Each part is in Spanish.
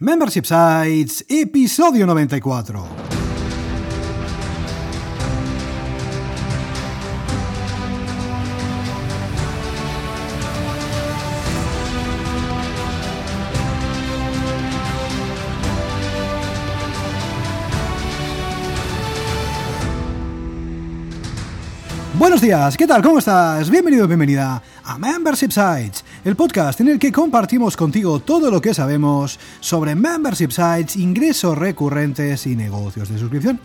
Membership Sites, episodio 94. Buenos días, ¿qué tal? ¿Cómo estás? Bienvenido, bienvenida a Membership Sites, el podcast en el que compartimos contigo todo lo que sabemos sobre membership sites, ingresos recurrentes y negocios de suscripción.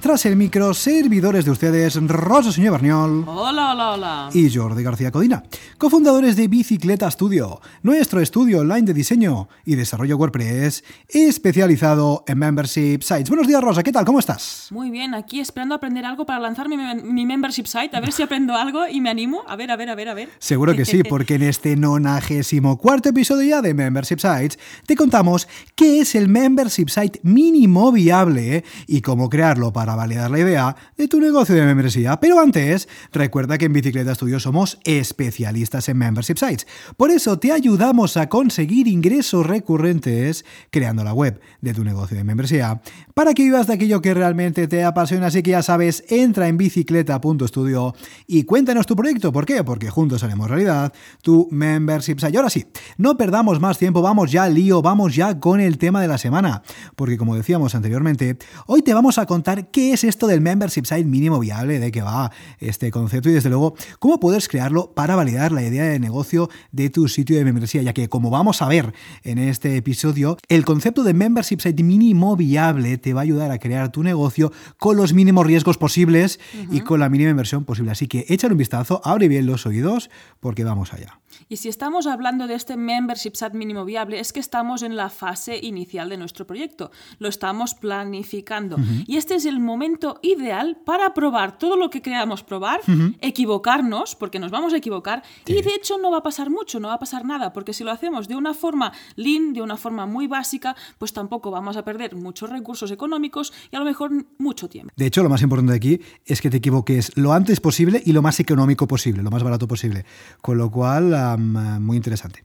Tras el micro, servidores de ustedes, Rosa Señor Berniol. Hola, hola, hola. Y Jordi García Codina, cofundadores de Bicicleta Studio, nuestro estudio online de diseño y desarrollo WordPress especializado en membership sites. Buenos días, Rosa, ¿qué tal? ¿Cómo estás? Muy bien, aquí esperando aprender algo para lanzar mi, mi membership site, a ver si aprendo algo y me animo. A ver, a ver, a ver, a ver. Seguro que sí, porque en este nonagésimo cuarto episodio ya de Membership Sites te contamos qué es el membership site mínimo viable y cómo crearlo para validar la idea de tu negocio de membresía. Pero antes, recuerda que en Bicicleta Studio somos especialistas en membership sites. Por eso te ayudamos a conseguir ingresos recurrentes creando la web de tu negocio de membresía para que vivas de aquello que realmente te apasiona. Así que ya sabes, entra en bicicleta.studio y cuéntanos tu proyecto. ¿Por qué? Porque juntos haremos realidad tu membership site. Y ahora sí, no perdamos más tiempo, vamos ya al lío, vamos ya con el tema de la semana. Porque como decíamos anteriormente, hoy te vamos a contar qué es esto del membership site mínimo viable, de qué va este concepto y desde luego cómo puedes crearlo para validar la idea de negocio de tu sitio de membresía, ya que como vamos a ver en este episodio, el concepto de membership site mínimo viable te va a ayudar a crear tu negocio con los mínimos riesgos posibles y con la mínima inversión posible. Así que échale un vistazo, abre bien los oídos porque vamos allá. Y si estamos hablando de este membership site mínimo viable, es que estamos en la fase inicial de nuestro proyecto. Lo estamos planificando. Y este es el momento ideal para probar todo lo que creamos probar, equivocarnos, porque nos vamos a equivocar. Y de hecho no va a pasar mucho, no va a pasar nada, porque si lo hacemos de una forma lean, de una forma muy básica, pues tampoco vamos a perder muchos recursos económicos y a lo mejor mucho tiempo. De hecho, lo más importante aquí es que te equivoques lo antes posible y lo más económico posible, lo más barato posible. Con lo cual, muy interesante.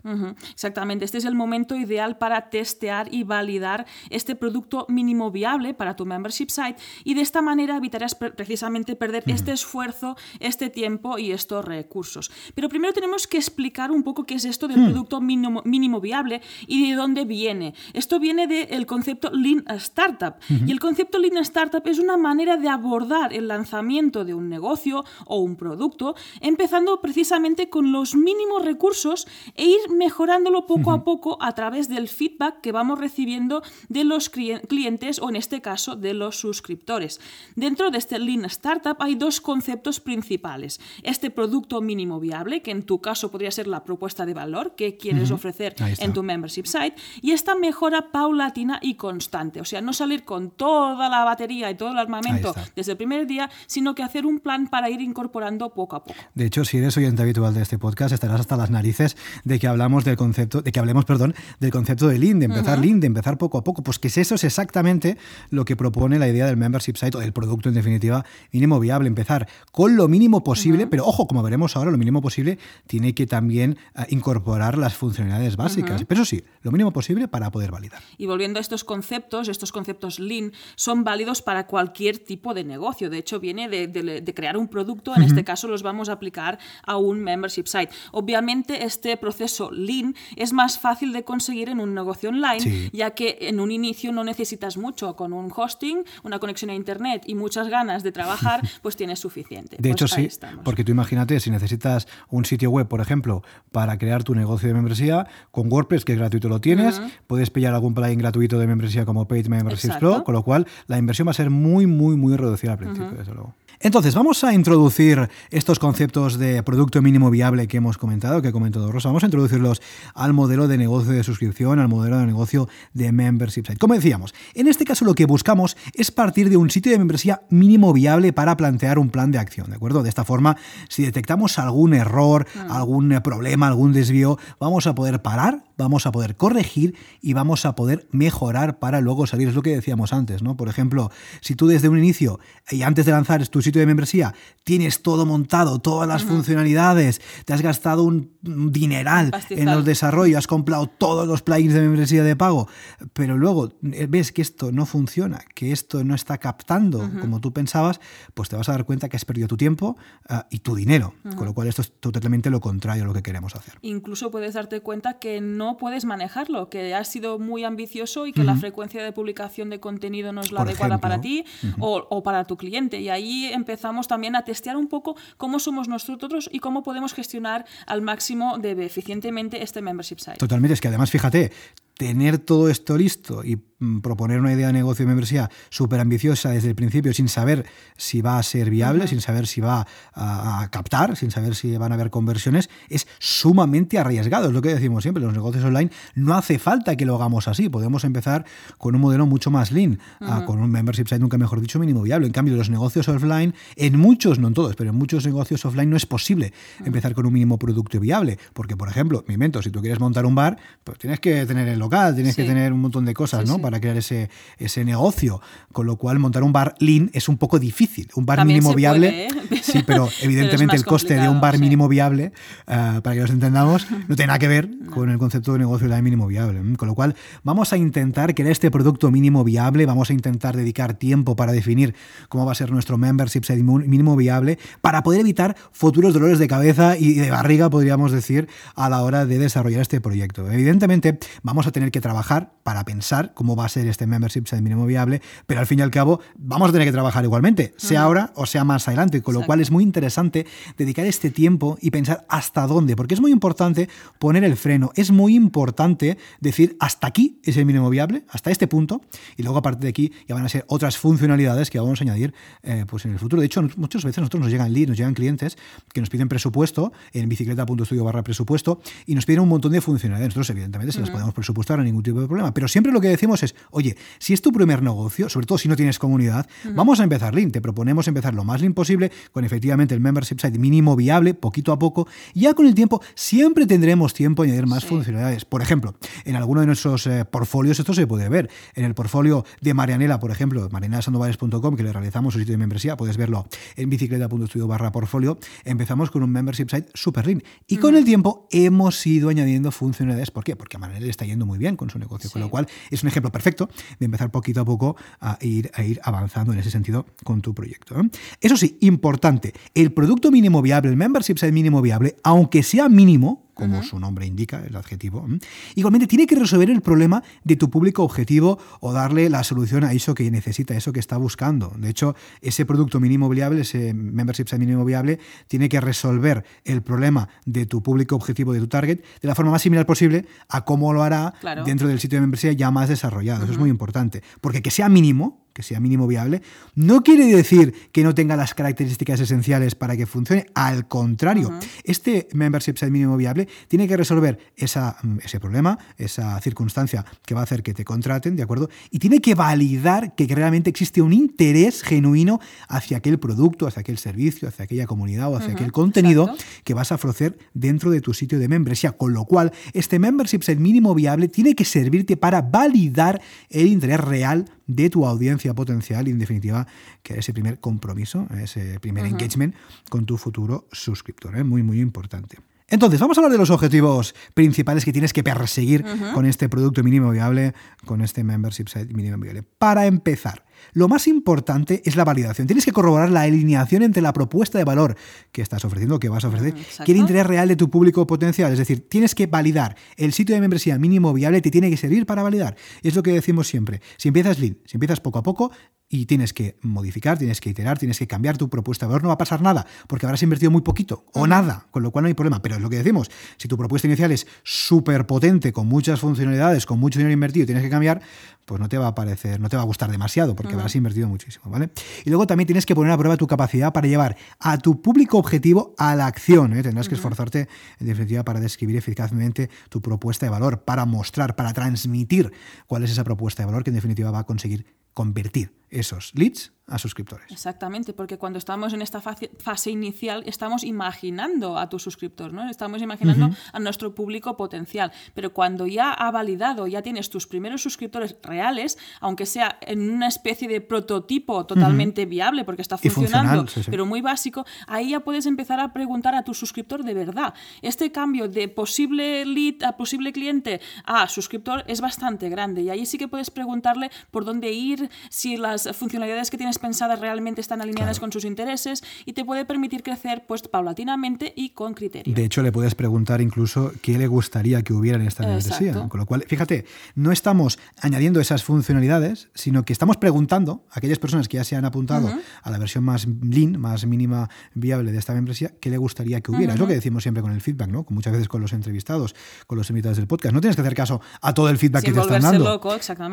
Exactamente, este es el momento ideal para testear y validar este producto mínimo viable para tu membership site y de esta manera evitarás precisamente perder este esfuerzo, este tiempo y estos recursos. Pero primero tenemos que explicar un poco qué es esto del hmm. producto mínimo, mínimo, viable y de dónde viene. Esto viene del concepto Lean Startup y el concepto Lean Startup es una manera de abordar el lanzamiento de un negocio o un producto empezando precisamente con los mínimos recursos e ir mejorándolo poco a poco a través del feedback que vamos recibiendo de los clientes o en este caso de los suscriptores. Dentro de este Lean Startup hay dos conceptos principales. Este producto mínimo viable, que en tu caso podría ser la propuesta de valor que quieres ofrecer en tu membership site, y esta mejora paulatina y constante. O sea, no salir con toda la batería y todo el armamento desde el primer día, sino que hacer un plan para ir incorporando poco a poco. De hecho, si eres oyente habitual de este podcast, estarás hasta las narices de que hablamos del concepto, de que hablemos, perdón, del concepto de Lean, de empezar Lean, de empezar poco a poco. Pues que eso es exactamente lo que propone la idea del membership site o del producto en definitiva mínimo viable. Empezar con lo mínimo posible, pero ojo, como veremos ahora, lo mínimo posible tiene que también eh, incorporar las funcionalidades básicas. Pero eso sí, lo mínimo posible para poder validar. Y volviendo a estos conceptos, estos conceptos Lean son válidos para cualquier tipo de negocio. De hecho, viene de, crear un producto, en este caso los vamos a aplicar a un membership site. Obviamente, este proceso Lean es más fácil de conseguir en un negocio online, ya que en un inicio no necesitas mucho. Con un hosting, una conexión a Internet y muchas ganas de trabajar, pues tienes suficiente. De pues hecho, sí, porque tú imagínate, si necesitas un sitio web, por ejemplo, para crear tu negocio de membresía, con WordPress, que es gratuito, lo tienes, puedes pillar algún plugin gratuito de membresía como Paid Memberships Pro, con lo cual la inversión va a ser muy, muy, muy reducida al principio, desde luego. Entonces, vamos a introducir estos conceptos de producto mínimo viable que hemos comentado, que ha comentado Rosa. Vamos a introducirlos al modelo de negocio de suscripción, al modelo de negocio de membership site. Como decíamos, en este caso lo que buscamos es partir de un sitio de membresía mínimo viable para plantear un plan de acción, ¿de acuerdo? De esta forma, si detectamos algún error, mm. algún problema, algún desvío, vamos a poder parar, vamos a poder corregir y vamos a poder mejorar para luego salir. Es lo que decíamos antes, ¿no? Por ejemplo, si tú desde un inicio y antes de lanzar tu sitio de membresía tienes todo montado, todas las funcionalidades, te has gastado un, dineral en los desarrollos, has comprado todos los plugins de membresía de pago, pero luego eh, ves que esto no funciona, que esto no está captando como tú pensabas, pues te vas a dar cuenta que has perdido tu tiempo ah, y tu dinero, con lo cual esto es totalmente lo contrario a lo que queremos hacer. Incluso puedes darte cuenta que no puedes manejarlo, que has sido muy ambicioso y que la frecuencia de publicación de contenido no es la adecuada para ti o, o para tu cliente. Y ahí empezamos también a testear un poco cómo somos nosotros y cómo podemos gestionar al máximo de eficientemente este membership site. Totalmente, es que además, fíjate, tener todo esto listo y mm, proponer una idea de negocio de membresía súper ambiciosa desde el principio sin saber si va a ser viable, sin saber si va a, captar, sin saber si van a haber conversiones, es sumamente arriesgado. Es lo que decimos siempre, los negocios online no hace falta que lo hagamos así. Podemos empezar con un modelo mucho más lean, con un membership site nunca mejor dicho mínimo viable. En cambio, los negocios offline, en muchos, no en todos, pero en muchos negocios offline no es posible empezar con un mínimo producto viable. Porque, por ejemplo, mi invento, si tú quieres montar un bar, pues tienes que tener el tienes que tener un montón de cosas, ¿no? Para crear ese, ese negocio. Con lo cual, montar un bar lean es un poco difícil. Un bar mínimo viable. ¿eh? Sí, pero evidentemente el coste de un bar mínimo viable, eh, para que los entendamos, no tiene nada que ver con el concepto de negocio de mínimo viable. Con lo cual, vamos a intentar crear este producto mínimo viable, vamos a intentar dedicar tiempo para definir cómo va a ser nuestro membership mínimo viable, para poder evitar futuros dolores de cabeza y de barriga, podríamos decir, a la hora de desarrollar este proyecto. Evidentemente, vamos a tener que trabajar para pensar cómo va a ser este membership site mínimo viable, pero al fin y al cabo vamos a tener que trabajar igualmente, sea ahora o sea más adelante, con lo cual es muy interesante dedicar este tiempo y pensar hasta dónde, porque es muy importante poner el freno, es muy importante decir hasta aquí es el mínimo viable, hasta este punto, y luego a partir de aquí ya van a ser otras funcionalidades que vamos a añadir eh, pues en el futuro. De hecho, muchas veces nosotros nos llegan leads, nos llegan clientes que nos piden presupuesto en bicicleta.studio barra presupuesto y nos piden un montón de funcionalidades. Nosotros, evidentemente, se las podemos presupuestar, no ningún tipo de problema. Pero siempre lo que decimos es, oye, si es tu primer negocio, sobre todo si no tienes comunidad, vamos a empezar lean. Te proponemos empezar lo más lean posible con efectivamente el membership site mínimo viable, poquito a poco. Ya con el tiempo siempre tendremos tiempo a añadir más funcionalidades. Por ejemplo, en alguno de nuestros eh, portfolios esto se puede ver. En el portfolio de Marianela, por ejemplo, marianelasandovares.com, que le realizamos su sitio de membresía, puedes verlo en bicicleta.studio barra portfolio. Empezamos con un membership site super lean. Y con el tiempo hemos ido añadiendo funcionalidades. ¿Por qué? Porque a Marianela está yendo muy bien con su negocio. Con lo cual es un ejemplo perfecto de empezar poquito a poco a ir, a ir avanzando en ese sentido con tu proyecto. ¿eh? Eso sí, importante, el producto mínimo viable, el membership site mínimo viable, aunque sea mínimo, como su nombre indica, el adjetivo. Igualmente tiene que resolver el problema de tu público objetivo o darle la solución a eso que necesita, eso que está buscando. De hecho, ese producto mínimo viable, ese membership mínimo viable, tiene que resolver el problema de tu público objetivo, de tu target, de la forma más similar posible a cómo lo hará dentro del sitio de membresía ya más desarrollado. Eso es muy importante. Porque que sea mínimo, que sea mínimo viable, no quiere decir que no tenga las características esenciales para que funcione. Al contrario, este membership site mínimo viable tiene que resolver esa, mm, ese problema, esa circunstancia que va a hacer que te contraten, ¿de acuerdo? Y tiene que validar que realmente existe un interés genuino hacia aquel producto, hacia aquel servicio, hacia aquella comunidad o hacia aquel contenido que vas a ofrecer dentro de tu sitio de membresía. Con lo cual, este membership site mínimo viable tiene que servirte para validar el interés real de tu audiencia potencial y en definitiva que ese primer compromiso, ese primer engagement con tu futuro suscriptor. ¿eh? Muy, muy importante. Entonces, vamos a hablar de los objetivos principales que tienes que perseguir con este producto mínimo viable, con este membership site mínimo viable. Para empezar, lo más importante es la validación. Tienes que corroborar la alineación entre la propuesta de valor que estás ofreciendo, que vas a ofrecer, y el interés real de tu público potencial. Es decir, tienes que validar. El sitio de membresía mínimo viable te tiene que servir para validar. Es lo que decimos siempre. Si empiezas lean, si empiezas poco a poco, y tienes que modificar, tienes que iterar, tienes que cambiar tu propuesta de valor, no va a pasar nada, porque habrás invertido muy poquito o nada, con lo cual no hay problema. Pero es lo que decimos, si tu propuesta inicial es súper potente, con muchas funcionalidades, con mucho dinero invertido y tienes que cambiar, pues no te va a parecer, no te va a gustar demasiado, porque habrás invertido muchísimo, ¿vale? Y luego también tienes que poner a prueba tu capacidad para llevar a tu público objetivo a la acción, ¿eh? tendrás que esforzarte, en definitiva, para describir eficazmente tu propuesta de valor, para mostrar, para transmitir cuál es esa propuesta de valor que en definitiva va a conseguir convertir esos leads a suscriptores. Exactamente, porque cuando estamos en esta fase, fase inicial estamos imaginando a tu suscriptor, ¿no? Estamos imaginando a nuestro público potencial, pero cuando ya ha validado, ya tienes tus primeros suscriptores reales, aunque sea en una especie de prototipo totalmente viable porque está funcionando, pero muy básico, ahí ya puedes empezar a preguntar a tu suscriptor de verdad. Este cambio de posible lead a posible cliente a suscriptor es bastante grande y ahí sí que puedes preguntarle por dónde ir, si las funcionalidades que tienes pensadas realmente están alineadas con sus intereses y te puede permitir crecer pues paulatinamente y con criterio. De hecho, le puedes preguntar incluso qué le gustaría que hubiera en esta membresía. Con lo cual, fíjate, no estamos añadiendo esas funcionalidades, sino que estamos preguntando a aquellas personas que ya se han apuntado a la versión más lean, más mínima viable de esta membresía, qué le gustaría que hubiera. Es lo que decimos siempre con el feedback, ¿no? Muchas veces con los entrevistados, con los invitados del podcast. No tienes que hacer caso a todo el feedback que te están dando.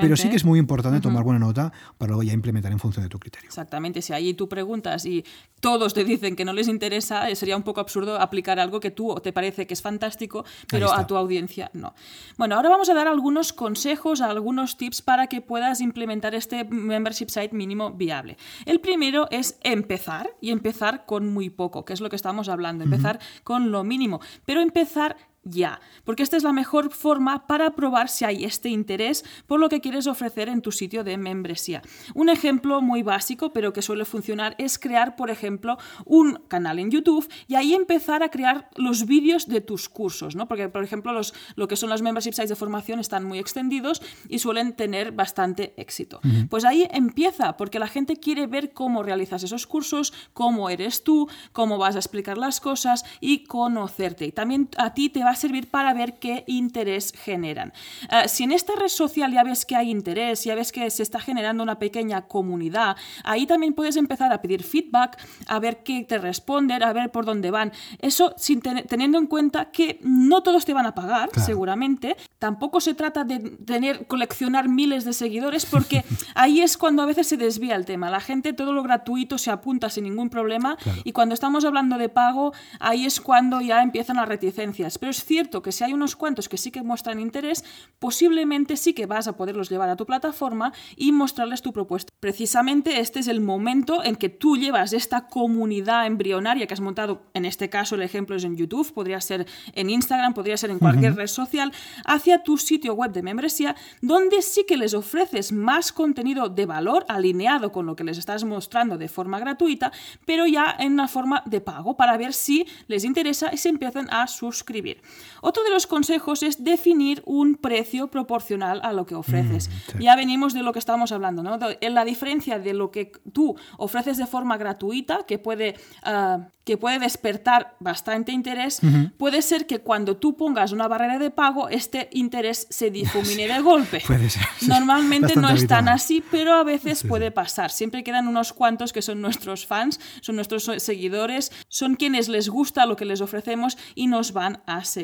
pero sí que es muy importante tomar buena nota para luego ya implementar en función de tu criterio. Exactamente. Si ahí tú preguntas y todos te dicen que no les interesa, eh, sería un poco absurdo aplicar algo que tú te parece que es fantástico, pero a tu audiencia no. Bueno, ahora vamos a dar algunos consejos, algunos tips para que puedas implementar este membership site mínimo viable. El primero es empezar y empezar con muy poco, que es lo que estamos hablando, empezar con lo mínimo, pero empezar ya, porque esta es la mejor forma para probar si hay este interés por lo que quieres ofrecer en tu sitio de membresía. Un ejemplo muy básico, pero que suele funcionar, es crear, por ejemplo, un canal en YouTube y ahí empezar a crear los vídeos de tus cursos, ¿no? Porque, por ejemplo, los, lo que son los membership sites de formación están muy extendidos y suelen tener bastante éxito. Pues ahí empieza, porque la gente quiere ver cómo realizas esos cursos, cómo eres tú, cómo vas a explicar las cosas y conocerte. Y también a ti te va servir para ver qué interés generan. Eh, si en esta red social ya ves que hay interés, ya ves que se está generando una pequeña comunidad, ahí también puedes empezar a pedir feedback, a ver qué te responden, a ver por dónde van. Eso sin teniendo en cuenta que no todos te van a pagar, seguramente. Tampoco se trata de tener, coleccionar miles de seguidores, porque ahí es cuando a veces se desvía el tema. La gente todo lo gratuito se apunta sin ningún problema y cuando estamos hablando de pago, ahí es cuando ya empiezan las reticencias. Pero es cierto que si hay unos cuantos que sí que muestran interés, posiblemente sí que vas a poderlos llevar a tu plataforma y mostrarles tu propuesta. Precisamente este es el momento en que tú llevas esta comunidad embrionaria que has montado, en este caso el ejemplo es en YouTube, podría ser en Instagram, podría ser en cualquier red social, hacia tu sitio web de membresía, donde sí que les ofreces más contenido de valor alineado con lo que les estás mostrando de forma gratuita, pero ya en una forma de pago para ver si les interesa y se empiezan a suscribir. Otro de los consejos es definir un precio proporcional a lo que ofreces. Mm, ya venimos de lo que estábamos hablando, ¿no? En la diferencia de lo que tú ofreces de forma gratuita, que puede ah, que puede despertar bastante interés, puede ser que cuando tú pongas una barrera de pago, este interés se difumine de golpe. puede ser. Normalmente no es tan así, pero a veces puede pasar. Siempre quedan unos cuantos que son nuestros fans, son nuestros seguidores, son quienes les gusta lo que les ofrecemos y nos van a seguir.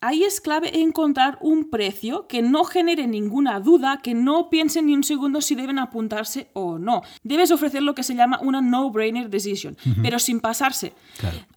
Ahí es clave encontrar un precio que no genere ninguna duda, que no piensen ni un segundo si deben apuntarse o no. Debes ofrecer lo que se llama una no-brainer decision, pero sin pasarse.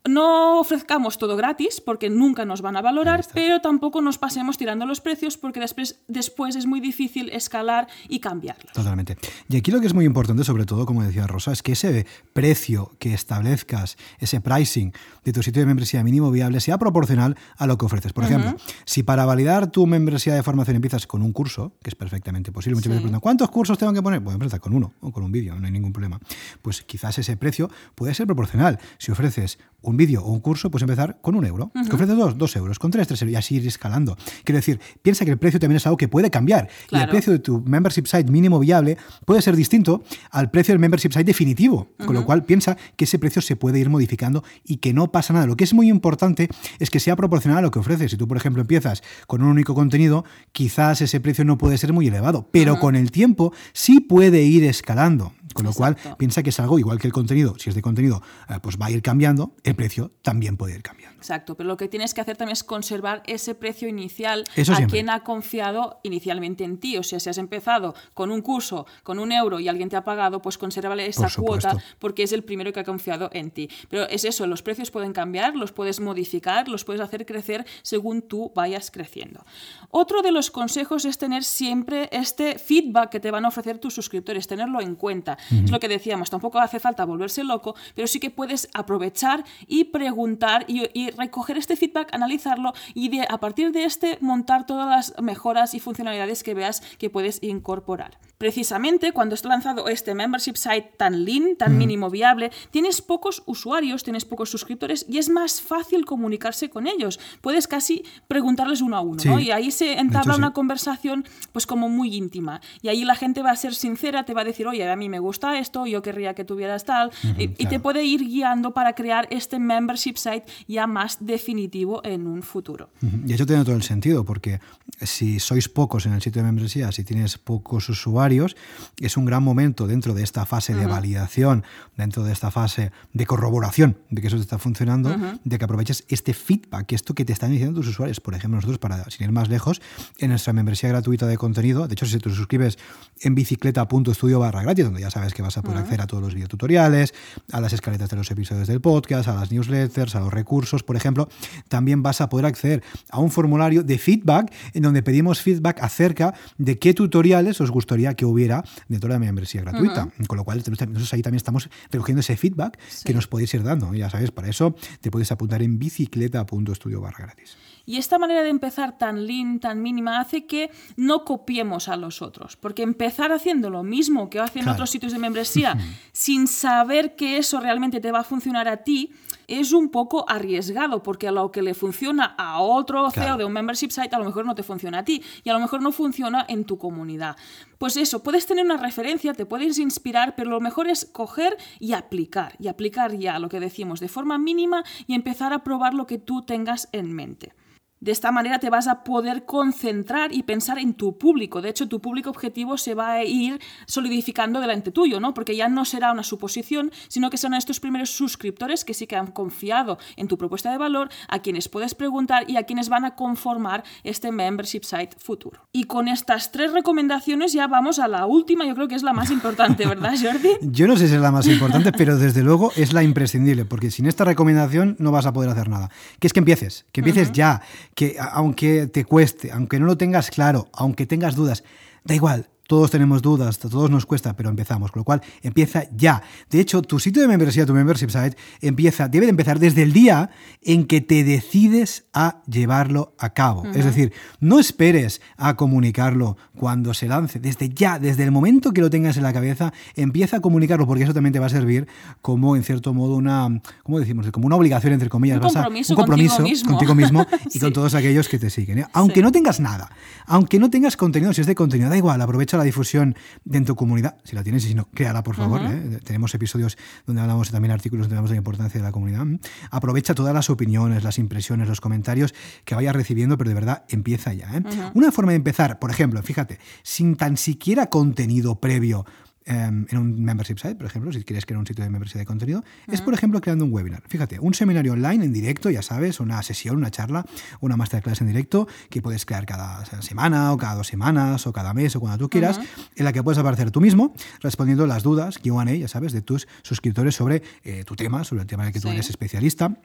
No ofrezcamos todo gratis porque nunca nos van a valorar, pero tampoco nos pasemos tirando los precios porque después, después es muy difícil escalar y cambiarlos. Totalmente. Y aquí lo que es muy importante, sobre todo, como decía Rosa, es que ese precio que establezcas, ese pricing de tu sitio de membresía mínimo viable sea proporcional a lo que ofreces. Por ejemplo, si para validar tu membresía de formación empiezas con un curso, que es perfectamente posible, muchas veces preguntan, ¿cuántos cursos tengo que poner? Pues empezar con uno o con un vídeo, no hay ningún problema. Pues quizás ese precio puede ser proporcional. Si ofreces un vídeo o un curso, puedes empezar con un euro. Que ofreces dos, dos euros. Con tres, tres euros. Y así ir escalando. Quiero decir, piensa que el precio también es algo que puede cambiar. Y el precio de tu membership site mínimo viable puede ser distinto al precio del membership site definitivo. Con lo cual, piensa que ese precio se puede ir modificando y que no pasa nada. Lo que es muy importante es que sea proporcional a lo que ofreces. Si tú, por ejemplo, empiezas con un único contenido, quizás ese precio no puede ser muy elevado. Pero con el tiempo sí puede ir escalando. Con lo cual, piensa que es algo igual que el contenido. Si es de contenido, eh, pues va a ir cambiando, el precio también puede ir cambiando. Exacto, pero lo que tienes que hacer también es conservar ese precio inicial Eso a siempre. quien ha confiado inicialmente en ti. O sea, si has empezado con un curso, con un euro y alguien te ha pagado, pues consérvale esa Por cuota porque es el primero que ha confiado en ti. Pero es eso, los precios pueden cambiar, los puedes modificar, los puedes hacer crecer según tú vayas creciendo. Otro de los consejos es tener siempre este feedback que te van a ofrecer tus suscriptores, tenerlo en cuenta. Es lo que decíamos, tampoco hace falta volverse loco, pero sí que puedes aprovechar y preguntar y, y recoger este feedback, analizarlo y de, a partir de este montar todas las mejoras y funcionalidades que veas que puedes incorporar. Precisamente cuando has lanzado este membership site tan lean, tan mínimo viable, tienes pocos usuarios, tienes pocos suscriptores y es más fácil comunicarse con ellos. Puedes casi preguntarles uno a uno, Sí. ¿no? Y ahí se entabla una conversación pues como muy íntima. Y ahí la gente va a ser sincera, te va a decir, oye, a mí me gusta esto, yo querría que tuvieras tal, y, y te claro. puede ir guiando para crear este membership site ya más definitivo en un futuro. Ujú. Y eso tiene todo el sentido, porque si sois pocos en el sitio de membresía, si tienes pocos usuarios, es un gran momento dentro de esta fase de validación, dentro de esta fase de corroboración de que eso te está funcionando, de que aproveches este feedback, esto que te están diciendo tus usuarios. Por ejemplo, nosotros, para sin ir más lejos, en nuestra membresía gratuita de contenido, de hecho, si te suscribes en bicicleta.studio barra gratis, donde ya sabes que vas a poder acceder a todos los videotutoriales, a las escaletas de los episodios del podcast, a las newsletters, a los recursos, por ejemplo, también vas a poder acceder a un formulario de feedback en donde pedimos feedback acerca de qué tutoriales os gustaría que hubiera dentro de la membresía gratuita. Con lo cual, nosotros ahí también estamos recogiendo ese feedback que nos podéis ir dando. Ya sabes, para eso te puedes apuntar en bicicleta.studio barra gratis. Y esta manera de empezar tan lean, tan mínima, hace que no copiemos a los otros. Porque empezar haciendo lo mismo que hacen Claro. otros sitios de membresía sin saber que eso realmente te va a funcionar a ti, es un poco arriesgado, porque a lo que le funciona a otro Claro. CEO de un membership site, a lo mejor no te funciona a ti y a lo mejor no funciona en tu comunidad. Pues eso, puedes tener una referencia, te puedes inspirar, pero lo mejor es coger y aplicar, y aplicar ya lo que decimos de forma mínima y empezar a probar lo que tú tengas en mente. De esta manera te vas a poder concentrar y pensar en tu público. De hecho, tu público objetivo se va a ir solidificando delante tuyo, ¿no? Porque ya no será una suposición, sino que serán estos primeros suscriptores que sí que han confiado en tu propuesta de valor, a quienes puedes preguntar y a quienes van a conformar este membership site futuro. Y con estas tres recomendaciones ya vamos a la última, yo creo que es la más importante, ¿verdad, Jordi? Yo no sé si es la más importante, pero desde luego es la imprescindible, porque sin esta recomendación no vas a poder hacer nada. Que es que empieces, que empieces ya, que aunque te cueste, aunque no lo tengas claro, aunque tengas dudas, da igual. Todos tenemos dudas, a todos nos cuesta, pero empezamos. Con lo cual, empieza ya. De hecho, tu sitio de membresía, tu membership site, empieza, debe de empezar desde el día en que te decides a llevarlo a cabo. Es decir, no esperes a comunicarlo cuando se lance. Desde ya, desde el momento que lo tengas en la cabeza, empieza a comunicarlo, porque eso también te va a servir como, en cierto modo, una, ¿cómo decimos? Como una obligación, entre comillas. Un Vas a- compromiso un compromiso contigo mismo. contigo mismo y Sí. con todos aquellos que te siguen. ¿eh? Aunque Sí. no tengas nada, aunque no tengas contenido, si es de contenido, da igual, aprovecha la difusión en tu comunidad, si la tienes y si no, créala por favor. ¿eh? Tenemos episodios donde hablamos y también artículos donde hablamos de la importancia de la comunidad. Aprovecha todas las opiniones, las impresiones, los comentarios que vayas recibiendo, pero de verdad empieza ya. ¿eh? Una forma de empezar, por ejemplo, fíjate, sin tan siquiera contenido previo em, en un membership site, por ejemplo, si quieres crear un sitio de membresía de contenido, es por ejemplo creando un webinar. Fíjate, un seminario online en directo, ya sabes, una sesión, una charla, una masterclass en directo que puedes crear cada semana o cada dos semanas o cada mes o cuando tú quieras, en la que puedes aparecer tú mismo respondiendo las dudas, QA, ya sabes, de tus suscriptores sobre eh, tu tema, sobre el tema en el que tú eres especialista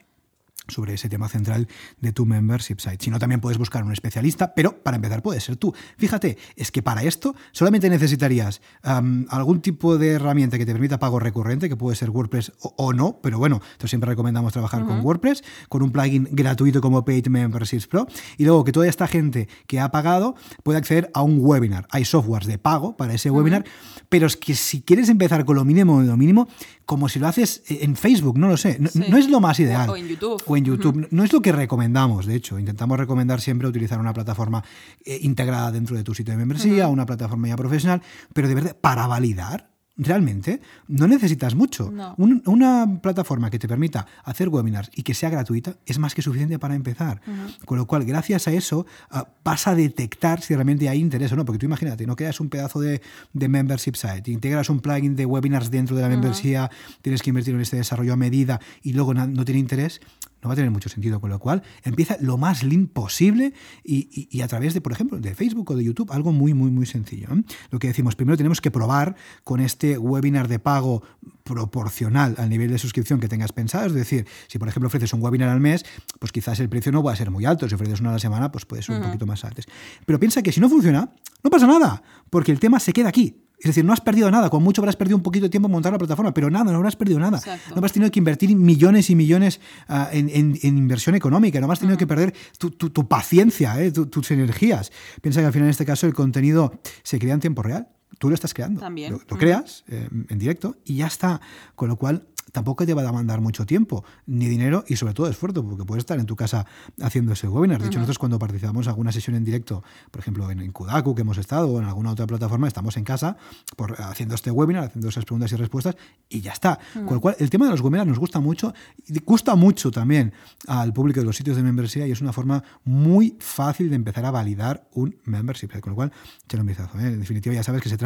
sobre ese tema central de tu membership site. Si no, también puedes buscar un especialista, pero para empezar puedes ser tú. Fíjate, es que para esto solamente necesitarías am, algún tipo de herramienta que te permita pago recurrente, que puede ser WordPress o, o no, pero bueno, entonces siempre recomendamos trabajar con WordPress, con un plugin gratuito como Paid Memberships Pro, y luego que toda esta gente que ha pagado puede acceder a un webinar. Hay softwares de pago para ese webinar, pero es que si quieres empezar con lo mínimo de lo mínimo, como si lo haces en Facebook, no lo sé, no, Sí. no es lo más ideal. O- o en YouTube. O en YouTube. No es lo que recomendamos, de hecho. Intentamos recomendar siempre utilizar una plataforma eh, integrada dentro de tu sitio de membresía, una plataforma ya profesional, pero de verdad, para validar. Realmente no necesitas mucho. No. Un- una plataforma que te permita hacer webinars y que sea gratuita es más que suficiente para empezar. Con lo cual, gracias a eso, ah, vas a detectar si realmente hay interés o no. Porque tú imagínate, no creas un pedazo de, de membership site, integras un plugin de webinars dentro de la membresía, tienes que invertir en este desarrollo a medida y luego no tiene interés. No va a tener mucho sentido. Con lo cual, empieza lo más lean posible y, a través de, por ejemplo, de Facebook o de YouTube, algo muy, muy, muy sencillo. ¿eh? Lo que decimos, primero tenemos que probar con este webinar de pago proporcional al nivel de suscripción que tengas pensado. Es decir, si por ejemplo ofreces un webinar al mes, pues quizás el precio no va a ser muy alto. Si ofreces una a la semana, pues puede ser un poquito más alto. Pero piensa que si no funciona, no pasa nada, porque el tema se queda aquí. Es decir, no has perdido nada, con mucho habrás perdido un poquito de tiempo en montar la plataforma, pero nada, no habrás perdido nada. No habrás tenido que invertir millones y millones ah, en, inversión económica, no habrás tenido que perder tu, paciencia, eh, tus energías. Piensa que al final en este caso el contenido se crea en tiempo real. Tú lo estás creando. También. Lo, creas eh, en directo y ya está. Con lo cual tampoco te va a demandar mucho tiempo, ni dinero y sobre todo esfuerzo, porque puedes estar en tu casa haciendo ese webinar. De hecho, nosotros cuando participamos en alguna sesión en directo, por ejemplo en, Kudaku que hemos estado o en alguna otra plataforma, estamos en casa por, haciendo este webinar, haciendo esas preguntas y respuestas y ya está. Con lo cual, el tema de los webinars nos gusta mucho y gusta mucho también al público de los sitios de membresía y es una forma muy fácil de empezar a validar un membership. Con lo cual, échale un vistazo. ¿eh? En definitiva, ya sabes que se trata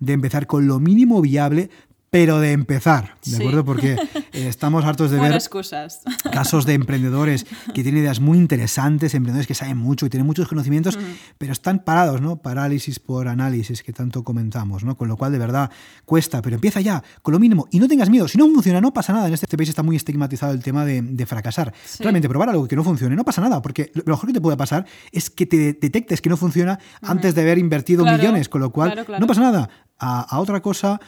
de empezar con lo mínimo viable pero de empezar, ¿de acuerdo? Porque eh, estamos hartos de ver casos de emprendedores que tienen ideas muy interesantes, emprendedores que saben mucho y tienen muchos conocimientos, pero están parados, ¿no? Parálisis por análisis que tanto comentamos, ¿no? Con lo cual, de verdad, cuesta, pero empieza ya, con lo mínimo, y no tengas miedo, si no funciona, no pasa nada. En este país está muy estigmatizado el tema de, fracasar. Realmente, probar algo que no funcione, no pasa nada, porque lo mejor que te puede pasar es que te detectes que no funciona antes de haber invertido millones, con lo cual, no pasa nada a, otra cosa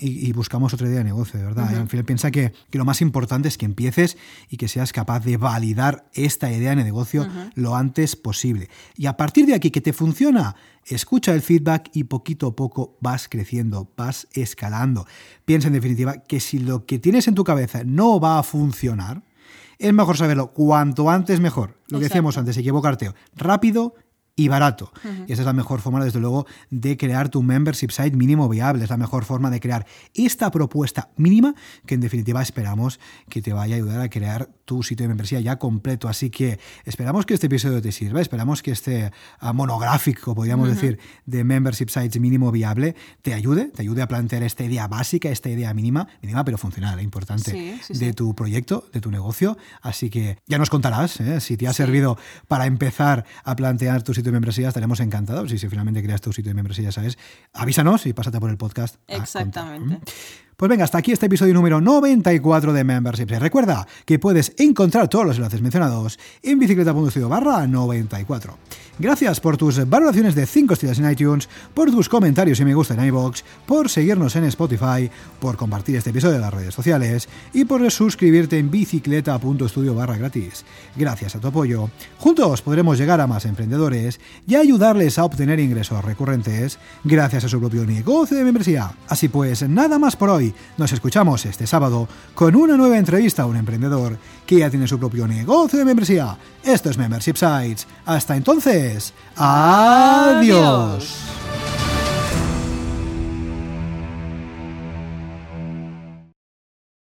y, buscamos otra idea de negocio, de verdad. Al final piensa que, lo más importante es que empieces y que seas capaz de validar esta idea de negocio lo antes posible. Y a partir de aquí, que te funciona, escucha el feedback y poquito a poco vas creciendo, vas escalando. Piensa en definitiva que si lo que tienes en tu cabeza no va a funcionar, es mejor saberlo cuanto antes mejor. Lo que decíamos antes, equivocarte rápido y barato. Y esa es la mejor forma, desde luego, de crear tu membership site mínimo viable. Es la mejor forma de crear esta propuesta mínima que en definitiva esperamos que te vaya a ayudar a crear tu sitio de membresía ya completo. Así que esperamos que este episodio te sirva, esperamos que este ah, monográfico, podríamos decir, de membership sites mínimo viable te ayude, te ayude a plantear esta idea básica, esta idea mínima, mínima pero funcional, ¿eh? importante, de tu proyecto, de tu negocio. Así que ya nos contarás ¿eh? si te ha servido para empezar a plantear tu sitio de membresía, estaremos encantados. Y si finalmente creas tu sitio de membresía, sabes, avísanos y pásate por el podcast. Exactamente. Pues venga, hasta aquí este episodio número 94 de Memberships. Recuerda que puedes encontrar todos los enlaces mencionados en bicicleta.co barra 94. Gracias por tus valoraciones de 5 estrellas en iTunes, por tus comentarios y me gusta en iVoox, por seguirnos en Spotify, por compartir este episodio en las redes sociales y por suscribirte en bicicleta.studio barra gratis. Gracias a tu apoyo, juntos podremos llegar a más emprendedores y ayudarles a obtener ingresos recurrentes gracias a su propio negocio de membresía. Así pues, nada más por hoy. Nos escuchamos este sábado con una nueva entrevista a un emprendedor que ya tiene su propio negocio de membresía. Esto es Membership Sites. Hasta entonces, adiós.